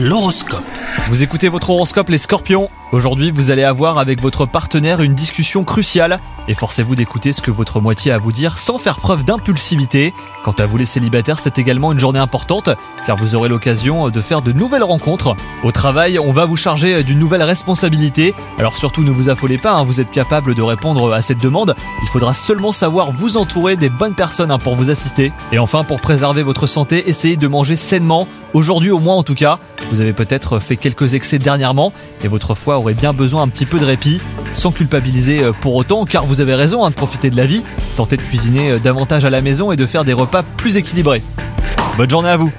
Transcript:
L'horoscope. Vous écoutez votre horoscope les scorpions Aujourd'hui vous allez avoir avec votre partenaire une discussion cruciale et forcez-vous d'écouter ce que votre moitié a à vous dire sans faire preuve d'impulsivité. Quant à vous les célibataires c'est également une journée importante car vous aurez l'occasion de faire de nouvelles rencontres. Au travail on va vous charger d'une nouvelle responsabilité alors surtout ne vous affolez pas, hein, vous êtes capable de répondre à cette demande. Il faudra seulement savoir vous entourer des bonnes personnes hein, pour vous assister. Et enfin pour préserver votre santé essayez de manger sainement, aujourd'hui au moins en tout cas. Vous avez peut-être fait quelques excès dernièrement et votre foie aurait bien besoin un petit peu de répit, sans culpabiliser euh, pour autant, car vous avez raison hein, de profiter de la vie, tentez de cuisiner euh, davantage à la maison et de faire des repas plus équilibrés. Bonne journée à vous